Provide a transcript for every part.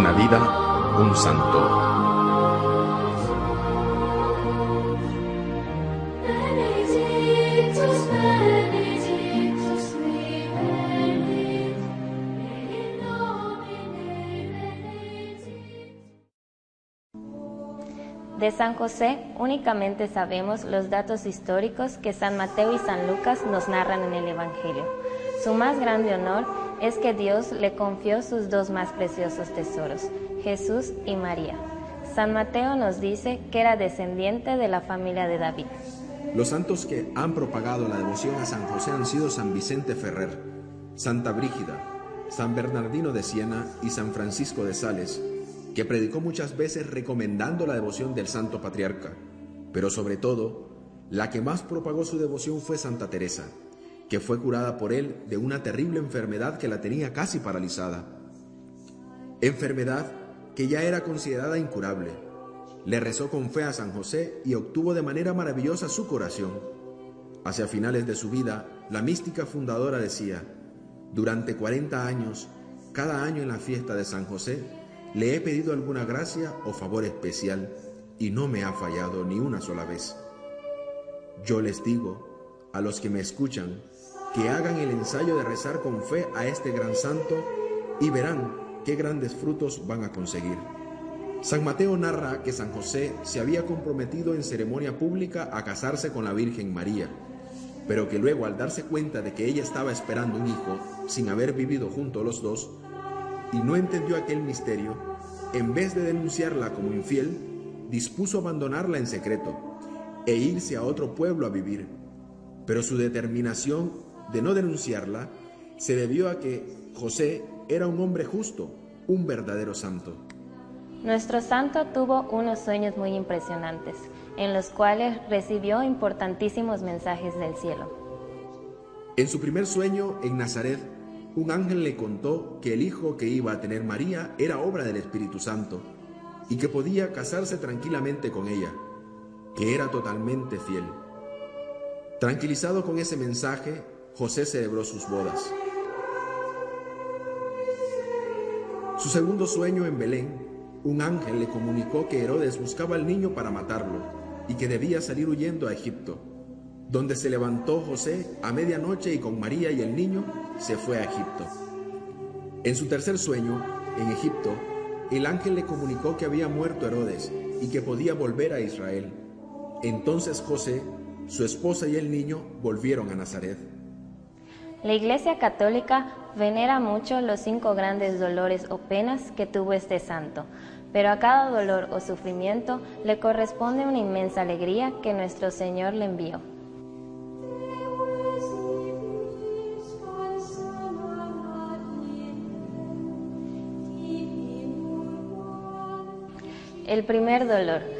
Una vida, un santo. De San José únicamente sabemos los datos históricos que San Mateo y San Lucas nos narran en el Evangelio. Su más grande honor es que Dios le confió sus dos más preciosos tesoros, Jesús y María. San Mateo nos dice que era descendiente de la familia de David. Los santos que han propagado la devoción a San José han sido San Vicente Ferrer, Santa Brígida, San Bernardino de Siena y San Francisco de Sales, que predicó muchas veces recomendando la devoción del Santo Patriarca. Pero sobre todo, la que más propagó su devoción fue Santa Teresa, que fue curada por él de una terrible enfermedad que la tenía casi paralizada. Enfermedad que ya era considerada incurable. Le rezó con fe a San José y obtuvo de manera maravillosa su curación. Hacia finales de su vida, la mística fundadora decía, durante 40 años, cada año en la fiesta de San José, le he pedido alguna gracia o favor especial y no me ha fallado ni una sola vez. Yo les digo, a los que me escuchan, que hagan el ensayo de rezar con fe a este gran santo y verán qué grandes frutos van a conseguir. San Mateo narra que San José se había comprometido en ceremonia pública a casarse con la Virgen María, pero que luego al darse cuenta de que ella estaba esperando un hijo sin haber vivido juntos los dos, y no entendió aquel misterio, en vez de denunciarla como infiel, dispuso abandonarla en secreto e irse a otro pueblo a vivir. Pero su determinación de no denunciarla se debió a que José era un hombre justo, un verdadero santo. Nuestro santo tuvo unos sueños muy impresionantes, en los cuales recibió importantísimos mensajes del cielo. En su primer sueño en Nazaret, un ángel le contó que el hijo que iba a tener María era obra del Espíritu Santo y que podía casarse tranquilamente con ella, que era totalmente fiel. Tranquilizado con ese mensaje, José celebró sus bodas. Su segundo sueño en Belén, un ángel le comunicó que Herodes buscaba al niño para matarlo y que debía salir huyendo a Egipto, donde se levantó José a medianoche y con María y el niño se fue a Egipto. En su tercer sueño, en Egipto, el ángel le comunicó que había muerto Herodes y que podía volver a Israel. Entonces José, su esposa y el niño volvieron a Nazaret. La Iglesia Católica venera mucho los cinco grandes dolores o penas que tuvo este santo, pero a cada dolor o sufrimiento le corresponde una inmensa alegría que nuestro Señor le envió. El primer dolor,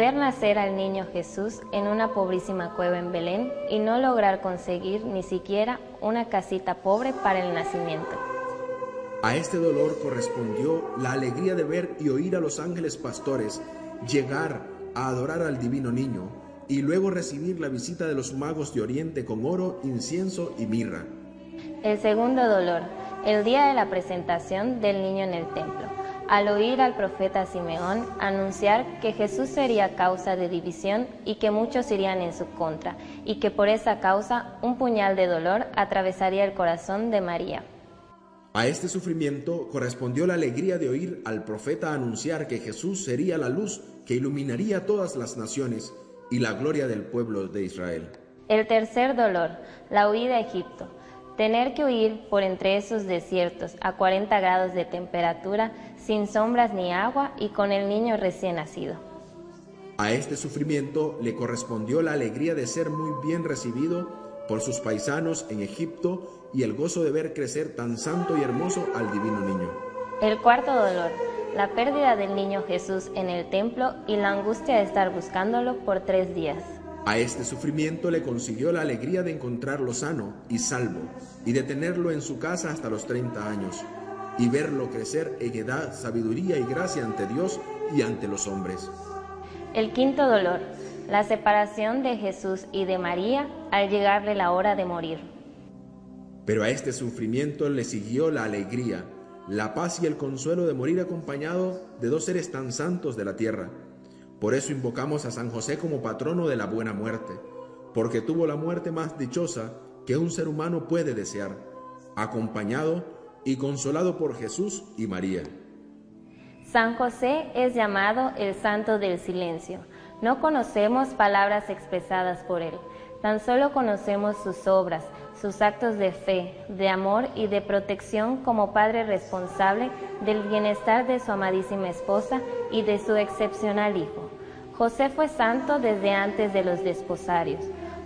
ver nacer al niño Jesús en una pobrísima cueva en Belén y no lograr conseguir ni siquiera una casita pobre para el nacimiento. A este dolor correspondió la alegría de ver y oír a los ángeles pastores llegar a adorar al divino niño y luego recibir la visita de los magos de Oriente con oro, incienso y mirra. El segundo dolor, el día de la presentación del niño en el templo, al oír al profeta Simeón anunciar que Jesús sería causa de división y que muchos irían en su contra, y que por esa causa un puñal de dolor atravesaría el corazón de María. A este sufrimiento correspondió la alegría de oír al profeta anunciar que Jesús sería la luz que iluminaría todas las naciones y la gloria del pueblo de Israel. El tercer dolor, la huida a Egipto. Tener que huir por entre esos desiertos a 40 grados de temperatura, sin sombras ni agua y con el niño recién nacido. A este sufrimiento le correspondió la alegría de ser muy bien recibido por sus paisanos en Egipto y el gozo de ver crecer tan santo y hermoso al divino niño. El cuarto dolor, la pérdida del niño Jesús en el templo y la angustia de estar buscándolo por tres días. A este sufrimiento le consiguió la alegría de encontrarlo sano y salvo y de tenerlo en su casa hasta los 30 años y verlo crecer en edad, sabiduría y gracia ante Dios y ante los hombres. El quinto dolor, la separación de Jesús y de María al llegarle la hora de morir. Pero a este sufrimiento le siguió la alegría, la paz y el consuelo de morir acompañado de dos seres tan santos de la tierra. Por eso invocamos a San José como patrono de la buena muerte, porque tuvo la muerte más dichosa que un ser humano puede desear, acompañado y consolado por Jesús y María. San José es llamado el santo del silencio. No conocemos palabras expresadas por él, tan solo conocemos sus obras, sus actos de fe, de amor y de protección como padre responsable del bienestar de su amadísima esposa y de su excepcional hijo. José fue santo desde antes de los desposarios,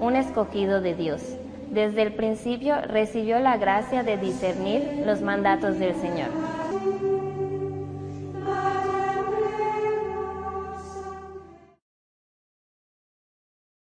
un escogido de Dios. Desde el principio recibió la gracia de discernir los mandatos del Señor.